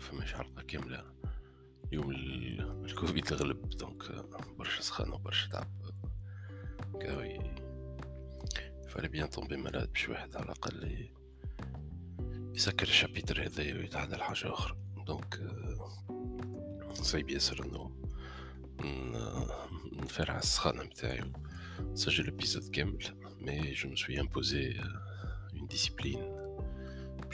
فماش حلقة كاملة اليوم الكوفيد غلب donc برشا سخانة برشا تعب. car il fallait bien tomber malade باش واحد على الأقل يسكر ال chapitre هذايا ويتعدى لحاجة أخرى. donc صعيب ياسر انو نفرع السخانة متاعي نسجل épisode كامل. mais je me suis imposé اون ديسيبلين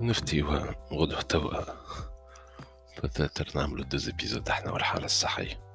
نفتيوها توا peut-être نعملو دوز إبيزود أحنا والحالة الصحية.